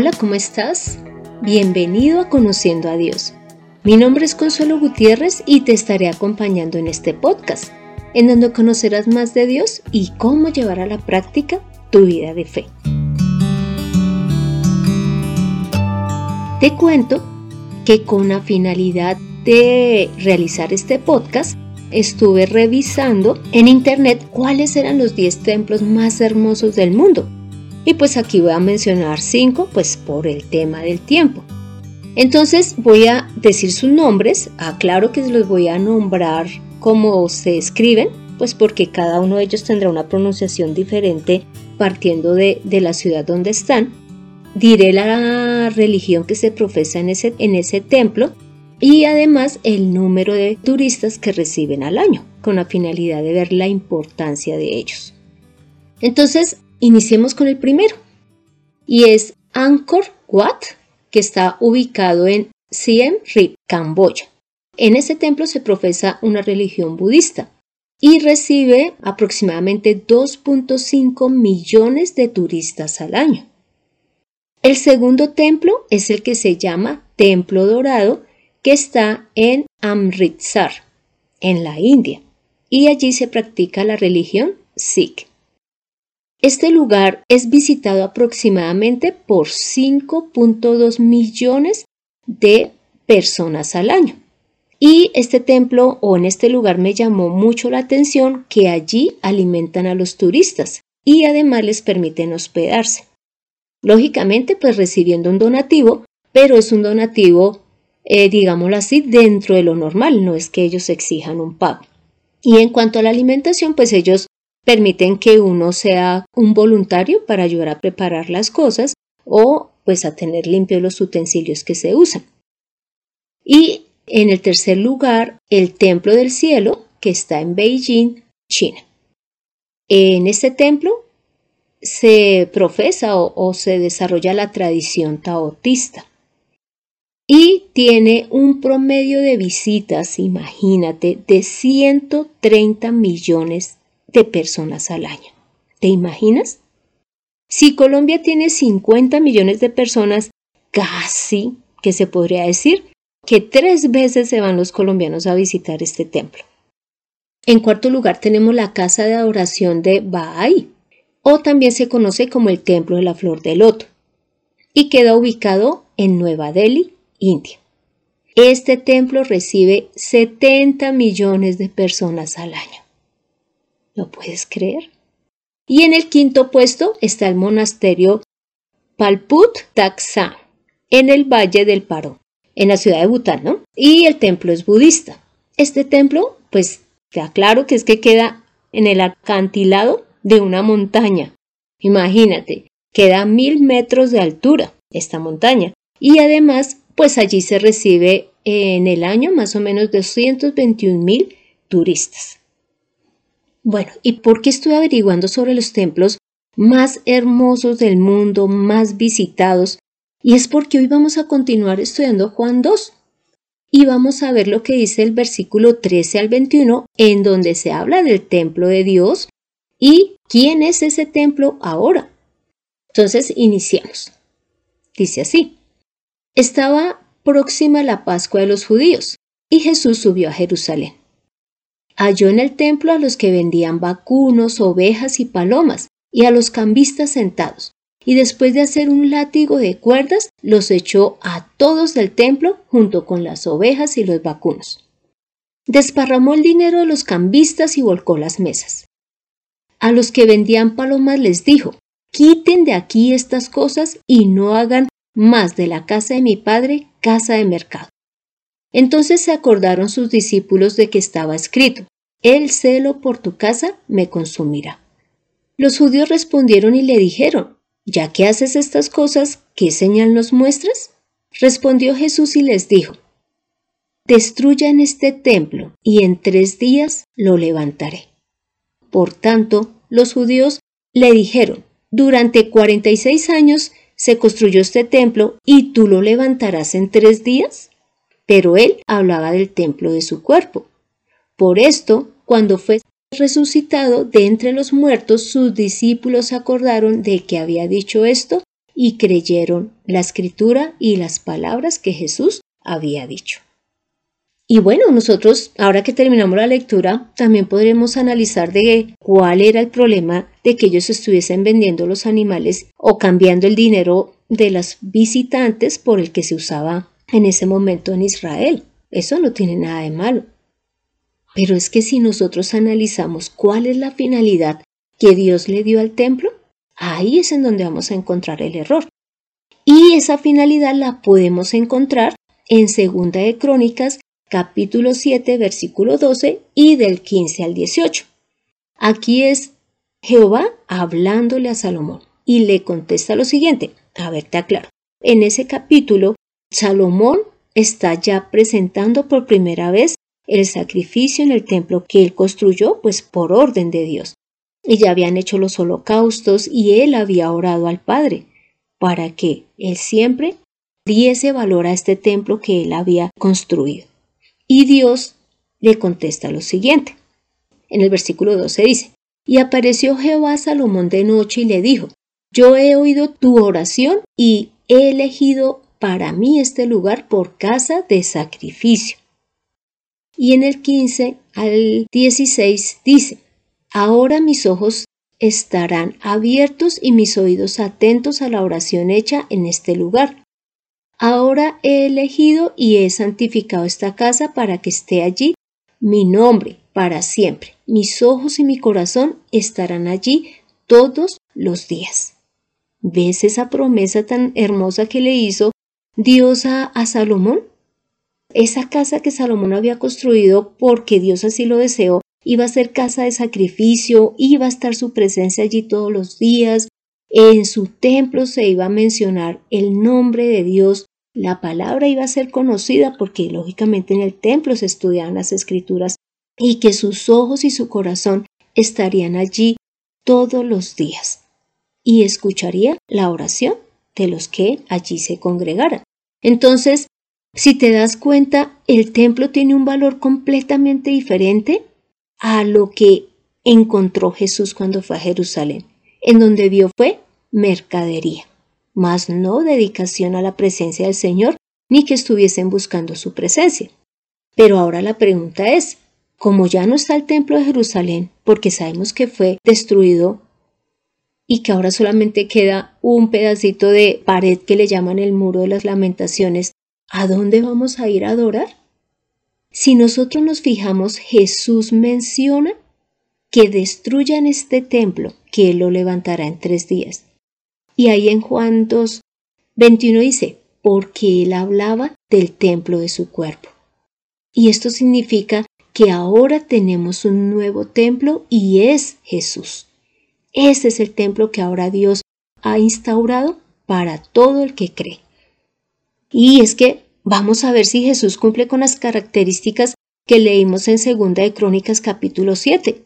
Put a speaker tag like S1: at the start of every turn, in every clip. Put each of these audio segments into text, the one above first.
S1: Hola, ¿cómo estás? Bienvenido a Conociendo a Dios. Mi nombre es Consuelo Gutiérrez y te estaré acompañando en este podcast, en donde conocerás más de Dios y cómo llevar a la práctica tu vida de fe. Te cuento que con la finalidad de realizar este podcast, estuve revisando en internet cuáles eran los 10 templos más hermosos del mundo y pues aquí voy a mencionar cinco, pues por el tema del tiempo. Entonces voy a decir sus nombres, aclaro que los voy a nombrar como se escriben, pues porque cada uno de ellos tendrá una pronunciación diferente partiendo de, la ciudad donde están. Diré la religión que se profesa en ese, en ese templo y además el número de turistas que reciben al año, con la finalidad de ver la importancia de ellos. Entonces, Iniciemos con el primero y es Angkor Wat, que está ubicado en Siem Reap, Camboya. En ese templo se profesa una religión budista y recibe aproximadamente 2.5 millones de turistas al año. El segundo templo es el que se llama Templo Dorado, que está en Amritsar, en la India, y allí se practica la religión Sikh. Este lugar es visitado aproximadamente por 5.2 millones de personas al año. Y este templo o en este lugar me llamó mucho la atención que allí alimentan a los turistas y además les permiten hospedarse. Lógicamente, pues recibiendo un donativo, pero es un donativo, eh, digámoslo así, dentro de lo normal, no es que ellos exijan un pago. Y en cuanto a la alimentación, pues ellos permiten que uno sea un voluntario para ayudar a preparar las cosas o pues a tener limpios los utensilios que se usan. Y en el tercer lugar, el Templo del Cielo, que está en Beijing, China. En este templo se profesa o, se desarrolla la tradición taotista y tiene un promedio de visitas, imagínate, de 130 millones de personas al año. ¿Te imaginas? Si Colombia tiene 50 millones de personas, casi que se podría decir que tres veces se van los colombianos a visitar este templo. En cuarto lugar tenemos la casa de adoración de Bahá'í, o también se conoce como el Templo de la Flor de Loto, y queda ubicado en Nueva Delhi, India. Este templo recibe 70 millones de personas al año. ¿Lo puedes creer? Y en el quinto puesto está el monasterio Palput Taksa, en el Valle del Paro, en la ciudad de Bután, ¿no? Y el templo es budista. Este templo, pues, te claro que es que queda en el acantilado de una montaña. Imagínate, queda a mil metros de altura esta montaña. Y además, pues allí se recibe en el año más o menos 221 mil turistas. Bueno, ¿y por qué estoy averiguando sobre los templos más hermosos del mundo, más visitados? Y es porque hoy vamos a continuar estudiando Juan 2 y vamos a ver lo que dice el versículo 13 al 21 en donde se habla del templo de Dios y quién es ese templo ahora. Entonces, iniciamos. Dice así, estaba próxima la Pascua de los judíos y Jesús subió a Jerusalén halló en el templo a los que vendían vacunos, ovejas y palomas, y a los cambistas sentados, y después de hacer un látigo de cuerdas, los echó a todos del templo junto con las ovejas y los vacunos. Desparramó el dinero de los cambistas y volcó las mesas. A los que vendían palomas les dijo, quiten de aquí estas cosas y no hagan más de la casa de mi padre casa de mercado. Entonces se acordaron sus discípulos de que estaba escrito, El celo por tu casa me consumirá. Los judíos respondieron y le dijeron, Ya que haces estas cosas, ¿qué señal nos muestras? Respondió Jesús y les dijo, Destruyan este templo y en tres días lo levantaré. Por tanto, los judíos le dijeron, Durante cuarenta y seis años se construyó este templo y tú lo levantarás en tres días pero él hablaba del templo de su cuerpo. Por esto, cuando fue resucitado de entre los muertos, sus discípulos acordaron de que había dicho esto y creyeron la escritura y las palabras que Jesús había dicho. Y bueno, nosotros, ahora que terminamos la lectura, también podremos analizar de cuál era el problema de que ellos estuviesen vendiendo los animales o cambiando el dinero de las visitantes por el que se usaba en ese momento en Israel. Eso no tiene nada de malo. Pero es que si nosotros analizamos cuál es la finalidad que Dios le dio al templo, ahí es en donde vamos a encontrar el error. Y esa finalidad la podemos encontrar en Segunda de Crónicas capítulo 7, versículo 12 y del 15 al 18. Aquí es Jehová hablándole a Salomón y le contesta lo siguiente. A ver, te aclaro. En ese capítulo, Salomón está ya presentando por primera vez el sacrificio en el templo que él construyó, pues por orden de Dios. Y ya habían hecho los holocaustos y él había orado al Padre para que él siempre diese valor a este templo que él había construido. Y Dios le contesta lo siguiente. En el versículo 12 dice, Y apareció Jehová a Salomón de noche y le dijo, Yo he oído tu oración y he elegido para mí este lugar por casa de sacrificio. Y en el 15 al 16 dice, Ahora mis ojos estarán abiertos y mis oídos atentos a la oración hecha en este lugar. Ahora he elegido y he santificado esta casa para que esté allí mi nombre para siempre. Mis ojos y mi corazón estarán allí todos los días. ¿Ves esa promesa tan hermosa que le hizo Dios a, Salomón? Esa casa que Salomón había construido porque Dios así lo deseó, iba a ser casa de sacrificio, iba a estar su presencia allí todos los días, en su templo se iba a mencionar el nombre de Dios, la palabra iba a ser conocida porque lógicamente en el templo se estudiaban las escrituras y que sus ojos y su corazón estarían allí todos los días y escucharía la oración de los que allí se congregaran. Entonces, si te das cuenta, el templo tiene un valor completamente diferente a lo que encontró Jesús cuando fue a Jerusalén. En donde vio fue mercadería, mas no dedicación a la presencia del Señor, ni que estuviesen buscando su presencia. Pero ahora la pregunta es, como ya no está el templo de Jerusalén, porque sabemos que fue destruido y que ahora solamente queda un pedacito de pared que le llaman el muro de las lamentaciones, ¿a dónde vamos a ir a adorar? Si nosotros nos fijamos, Jesús menciona que destruyan este templo, que Él lo levantará en tres días. Y ahí en Juan 2, 21 dice, porque Él hablaba del templo de su cuerpo. Y esto significa que ahora tenemos un nuevo templo y es Jesús. Ese es el templo que ahora Dios ha instaurado para todo el que cree. Y es que Vamos a ver si Jesús cumple con las características que leímos en Segunda de Crónicas capítulo 7.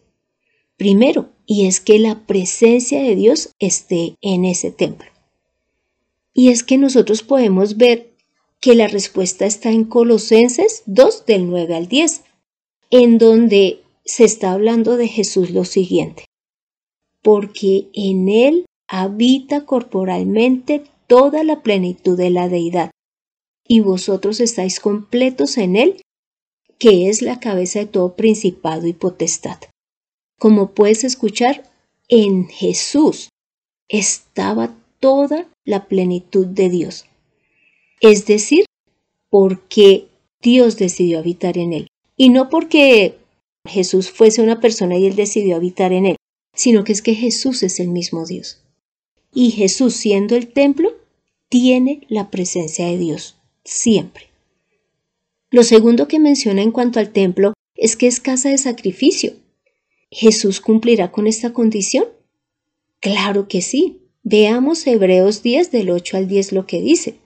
S1: Primero, y es que la presencia de Dios esté en ese templo. Y es que nosotros podemos ver que la respuesta está en Colosenses 2 del 9 al 10, en donde se está hablando de Jesús lo siguiente, porque en Él habita corporalmente toda la plenitud de la deidad y vosotros estáis completos en Él, que es la cabeza de todo principado y potestad. Como puedes escuchar, en Jesús estaba toda la plenitud de Dios. Es decir, porque Dios decidió habitar en Él. Y no porque Jesús fuese una persona y Él decidió habitar en Él, sino que es que Jesús es el mismo Dios. Y Jesús, siendo el templo, tiene la presencia de Dios siempre. Lo segundo que menciona en cuanto al templo es que es casa de sacrificio. ¿Jesús cumplirá con esta condición? Claro que sí. Veamos Hebreos 10 del 8 al 10 lo que dice.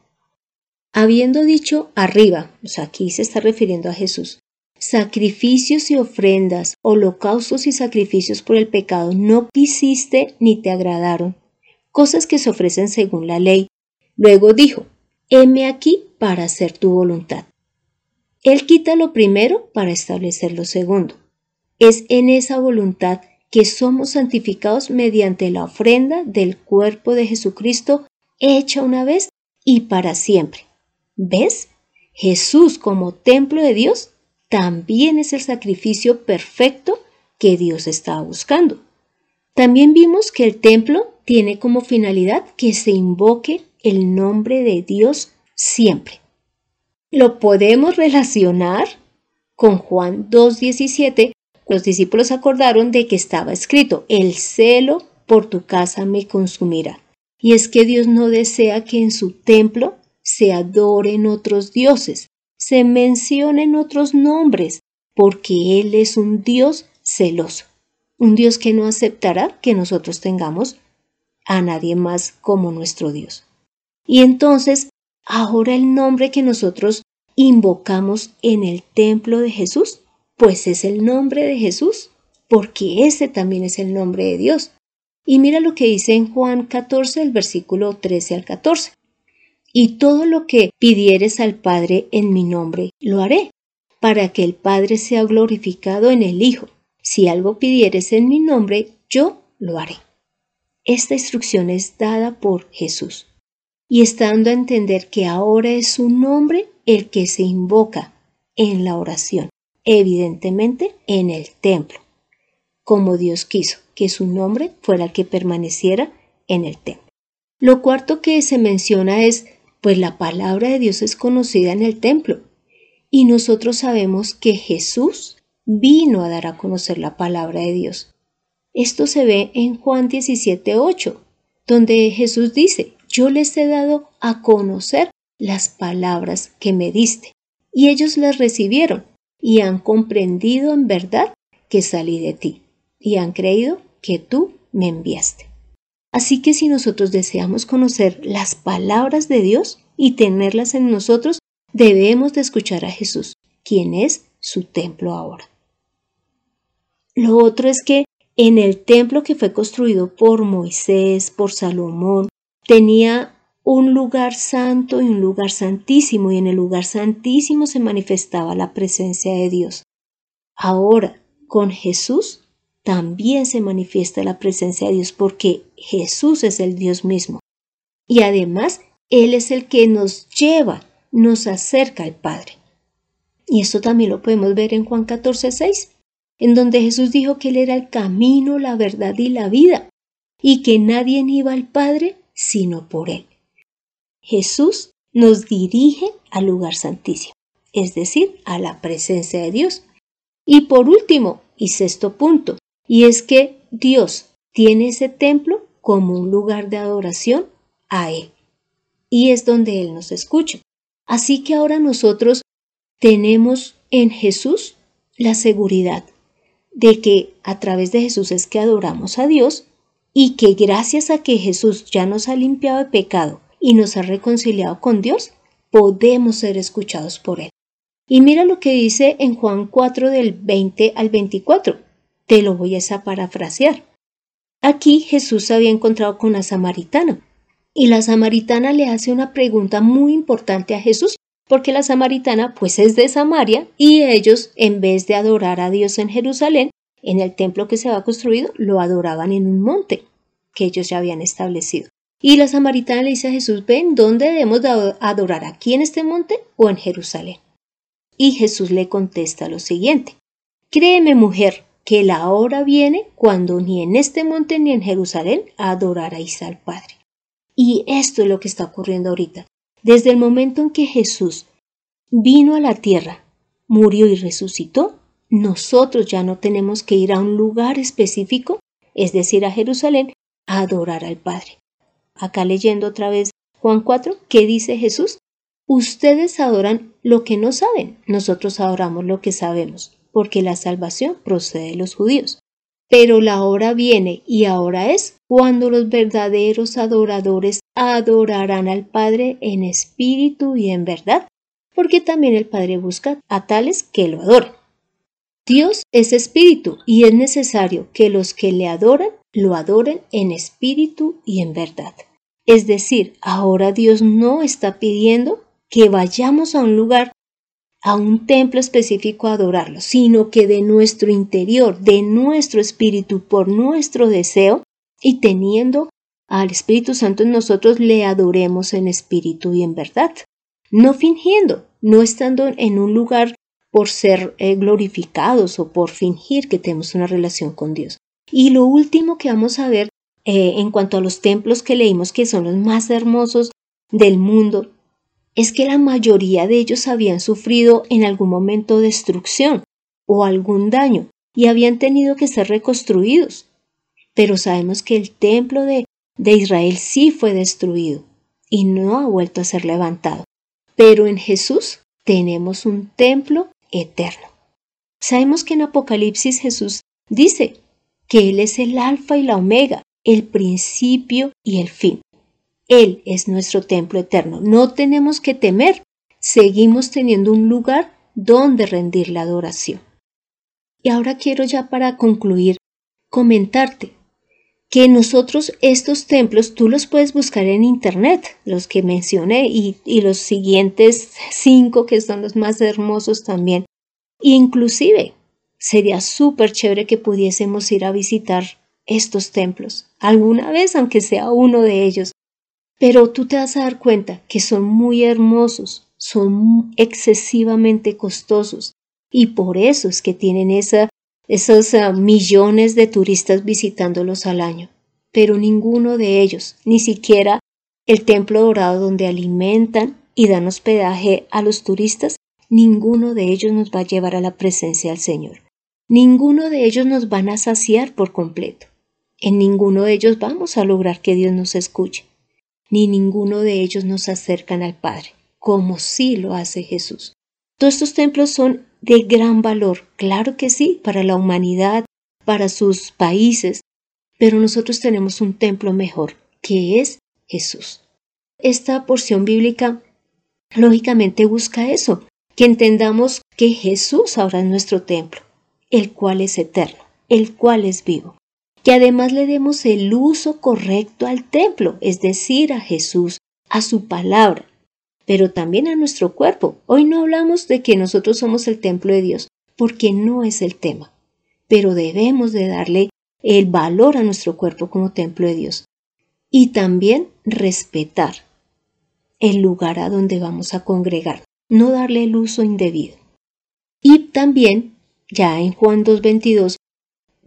S1: Habiendo dicho arriba, o sea, aquí se está refiriendo a Jesús, sacrificios y ofrendas, holocaustos y sacrificios por el pecado no quisiste ni te agradaron, cosas que se ofrecen según la ley. Luego dijo, heme aquí para hacer tu voluntad. Él quita lo primero para establecer lo segundo. Es en esa voluntad que somos santificados mediante la ofrenda del cuerpo de Jesucristo hecha una vez y para siempre. ¿Ves? Jesús como templo de Dios también es el sacrificio perfecto que Dios estaba buscando. También vimos que el templo tiene como finalidad que se invoque el nombre de Dios siempre. Lo podemos relacionar con Juan 2.17. Los discípulos acordaron de que estaba escrito, el celo por tu casa me consumirá. Y es que Dios no desea que en su templo se adoren otros dioses, se mencionen otros nombres, porque Él es un Dios celoso, un Dios que no aceptará que nosotros tengamos a nadie más como nuestro Dios. Y entonces, ahora el nombre que nosotros invocamos en el templo de Jesús, pues es el nombre de Jesús, porque ese también es el nombre de Dios. Y mira lo que dice en Juan 14, el versículo 13 al 14. Y todo lo que pidieres al Padre en mi nombre, lo haré, para que el Padre sea glorificado en el Hijo. Si algo pidieres en mi nombre, yo lo haré. Esta instrucción es dada por Jesús y está dando a entender que ahora es su nombre el que se invoca en la oración, evidentemente en el templo, como Dios quiso que su nombre fuera el que permaneciera en el templo. Lo cuarto que se menciona es, pues la palabra de Dios es conocida en el templo, y nosotros sabemos que Jesús vino a dar a conocer la palabra de Dios. Esto se ve en Juan 17:8, donde Jesús dice, yo les he dado a conocer las palabras que me diste, y ellos las recibieron y han comprendido en verdad que salí de ti, y han creído que tú me enviaste. Así que si nosotros deseamos conocer las palabras de Dios y tenerlas en nosotros, debemos de escuchar a Jesús, quien es su templo ahora. Lo otro es que en el templo que fue construido por Moisés, por Salomón, tenía un lugar santo y un lugar santísimo, y en el lugar santísimo se manifestaba la presencia de Dios. Ahora, con Jesús, también se manifiesta la presencia de Dios porque Jesús es el Dios mismo. Y además, Él es el que nos lleva, nos acerca al Padre. Y esto también lo podemos ver en Juan 14, 6, en donde Jesús dijo que Él era el camino, la verdad y la vida, y que nadie iba al Padre sino por Él. Jesús nos dirige al lugar santísimo, es decir, a la presencia de Dios. Y por último, y sexto punto, y es que Dios tiene ese templo como un lugar de adoración a Él. Y es donde Él nos escucha. Así que ahora nosotros tenemos en Jesús la seguridad de que a través de Jesús es que adoramos a Dios y que gracias a que Jesús ya nos ha limpiado de pecado y nos ha reconciliado con Dios, podemos ser escuchados por Él. Y mira lo que dice en Juan 4 del 20 al 24. Te lo voy a parafrasear. Aquí Jesús se había encontrado con una samaritana y la samaritana le hace una pregunta muy importante a Jesús porque la samaritana pues es de Samaria y ellos en vez de adorar a Dios en Jerusalén en el templo que se había construido, lo adoraban en un monte que ellos ya habían establecido. Y la samaritana le dice a Jesús, ven, ¿dónde debemos adorar? ¿Aquí en este monte o en Jerusalén? Y Jesús le contesta lo siguiente, créeme mujer, que la hora viene cuando ni en este monte ni en Jerusalén adoraréis al Padre. Y esto es lo que está ocurriendo ahorita. Desde el momento en que Jesús vino a la tierra, murió y resucitó, nosotros ya no tenemos que ir a un lugar específico, es decir, a Jerusalén, a adorar al Padre. Acá leyendo otra vez Juan 4, ¿qué dice Jesús? Ustedes adoran lo que no saben, nosotros adoramos lo que sabemos, porque la salvación procede de los judíos. Pero la hora viene y ahora es cuando los verdaderos adoradores adorarán al Padre en espíritu y en verdad, porque también el Padre busca a tales que lo adoren. Dios es espíritu y es necesario que los que le adoran lo adoren en espíritu y en verdad. Es decir, ahora Dios no está pidiendo que vayamos a un lugar, a un templo específico adorarlo, sino que de nuestro interior, de nuestro espíritu, por nuestro deseo y teniendo al Espíritu Santo en nosotros le adoremos en espíritu y en verdad, no fingiendo, no estando en un lugar por ser eh, glorificados o por fingir que tenemos una relación con Dios. Y lo último que vamos a ver eh, en cuanto a los templos que leímos que son los más hermosos del mundo, es que la mayoría de ellos habían sufrido en algún momento destrucción o algún daño y habían tenido que ser reconstruidos. Pero sabemos que el templo de, de Israel sí fue destruido y no ha vuelto a ser levantado. Pero en Jesús tenemos un templo eterno. Sabemos que en Apocalipsis Jesús dice que Él es el alfa y la omega, el principio y el fin. Él es nuestro templo eterno. No tenemos que temer. Seguimos teniendo un lugar donde rendir la adoración. Y ahora quiero ya para concluir comentarte que nosotros estos templos tú los puedes buscar en internet, los que mencioné y, los siguientes cinco que son los más hermosos también. Inclusive sería súper chévere que pudiésemos ir a visitar estos templos alguna vez, aunque sea uno de ellos. Pero tú te vas a dar cuenta que son muy hermosos, son excesivamente costosos y por eso es que tienen esos ah, millones de turistas visitándolos al año. Pero ninguno de ellos, ni siquiera el templo dorado donde alimentan y dan hospedaje a los turistas, ninguno de ellos nos va a llevar a la presencia del Señor. Ninguno de ellos nos van a saciar por completo. En ninguno de ellos vamos a lograr que Dios nos escuche. Ni ninguno de ellos nos acercan al Padre, como sí lo hace Jesús. Todos estos templos son de gran valor, claro que sí, para la humanidad, para sus países, pero nosotros tenemos un templo mejor, que es Jesús. Esta porción bíblica lógicamente busca eso, que entendamos que Jesús ahora es nuestro templo, el cual es eterno, el cual es vivo. Que además le demos el uso correcto al templo, es decir, a Jesús, a su palabra, pero también a nuestro cuerpo. Hoy no hablamos de que nosotros somos el templo de Dios, porque no es el tema, pero debemos de darle el valor a nuestro cuerpo como templo de Dios y también respetar el lugar a donde vamos a congregar, no darle el uso indebido. Y también, ya en Juan 2.22,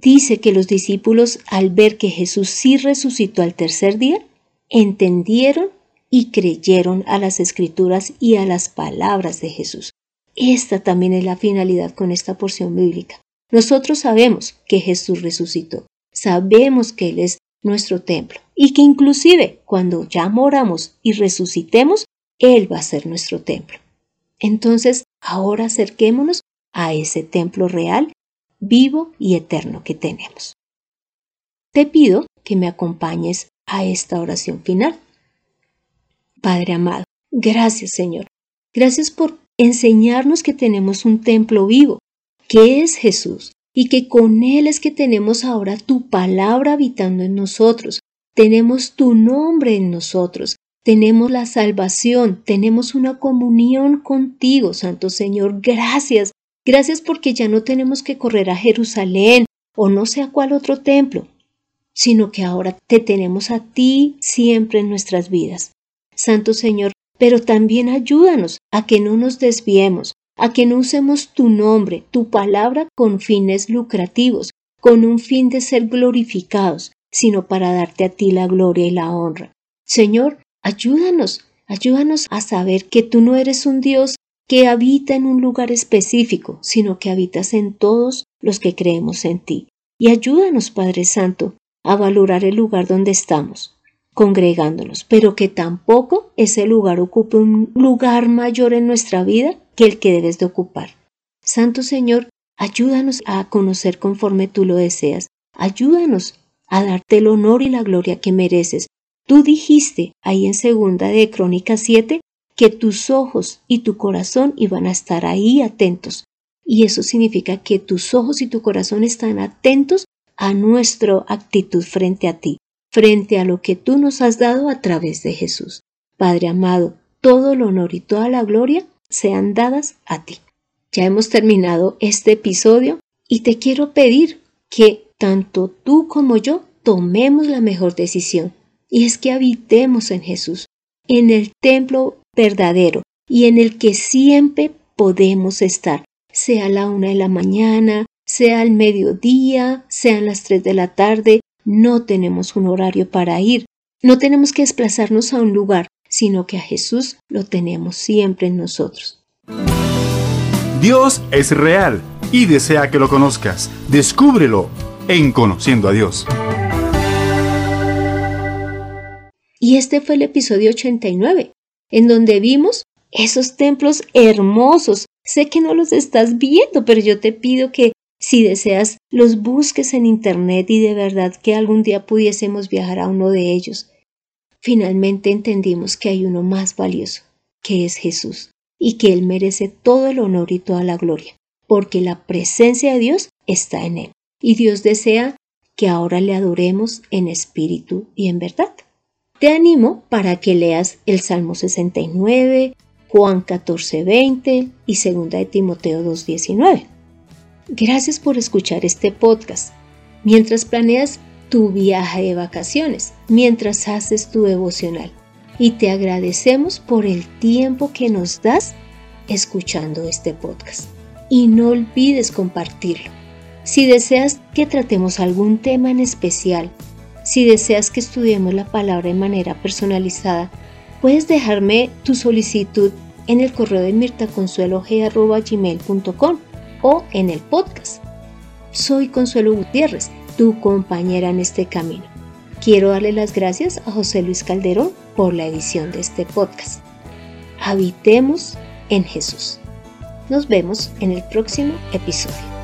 S1: dice que los discípulos, al ver que Jesús sí resucitó al tercer día, entendieron y creyeron a las escrituras y a las palabras de Jesús. Esta también es la finalidad con esta porción bíblica. Nosotros sabemos que Jesús resucitó, sabemos que Él es nuestro templo y que inclusive cuando ya moramos y resucitemos, Él va a ser nuestro templo. Entonces, ahora acerquémonos a ese templo real, vivo y eterno que tenemos. Te pido que me acompañes a esta oración final. Padre amado. Gracias, Señor. Gracias por enseñarnos que tenemos un templo vivo, que es Jesús, y que con Él es que tenemos ahora tu palabra habitando en nosotros, tenemos tu nombre en nosotros, tenemos la salvación, tenemos una comunión contigo, Santo Señor. Gracias, gracias porque ya no tenemos que correr a Jerusalén o no sé a cuál otro templo, sino que ahora te tenemos a ti siempre en nuestras vidas. Santo Señor, pero también ayúdanos a que no nos desviemos, a que no usemos tu nombre, tu palabra con fines lucrativos, con un fin de ser glorificados, sino para darte a ti la gloria y la honra. Señor, ayúdanos, ayúdanos a saber que tú no eres un Dios que habita en un lugar específico, sino que habitas en todos los que creemos en ti. Y ayúdanos, Padre Santo, a valorar el lugar donde estamos, congregándonos, pero que tampoco ese lugar ocupe un lugar mayor en nuestra vida que el que debes de ocupar. Santo Señor, ayúdanos a conocer conforme tú lo deseas. Ayúdanos a darte el honor y la gloria que mereces. Tú dijiste ahí en segunda de Crónicas 7 que tus ojos y tu corazón iban a estar ahí atentos. Y eso significa que tus ojos y tu corazón están atentos a nuestra actitud frente a ti frente a lo que tú nos has dado a través de Jesús. Padre amado, todo el honor y toda la gloria sean dadas a ti. Ya hemos terminado este episodio y te quiero pedir que tanto tú como yo tomemos la mejor decisión, y es que habitemos en Jesús, en el templo verdadero y en el que siempre podemos estar, sea a la una de la mañana, sea al mediodía, sean las tres de la tarde, no tenemos un horario para ir, no tenemos que desplazarnos a un lugar, sino que a Jesús lo tenemos siempre en nosotros.
S2: Dios es real y desea que lo conozcas. Descúbrelo en Conociendo a Dios.
S1: Y este fue el episodio 89, en donde vimos esos templos hermosos. Sé que no los estás viendo, pero yo te pido que si deseas los busques en Internet y de verdad que algún día pudiésemos viajar a uno de ellos. Finalmente entendimos que hay uno más valioso, que es Jesús, y que Él merece todo el honor y toda la gloria, porque la presencia de Dios está en Él, y Dios desea que ahora le adoremos en espíritu y en verdad. Te animo para que leas el Salmo 69, Juan 14, 20 y 2 de Timoteo 2.19. Gracias por escuchar este podcast. Mientras planeas tu viaje de vacaciones, mientras haces tu devocional. Y te agradecemos por el tiempo que nos das escuchando este podcast. Y no olvides compartirlo. Si deseas que tratemos algún tema en especial, si deseas que estudiemos la palabra de manera personalizada, puedes dejarme tu solicitud en el correo de mirtaconsuelo.gmail.com o en el podcast. Soy Consuelo Gutiérrez, tu compañera en este camino. Quiero darle las gracias a José Luis Calderón por la edición de este podcast. Habitemos en Jesús. Nos vemos en el próximo episodio.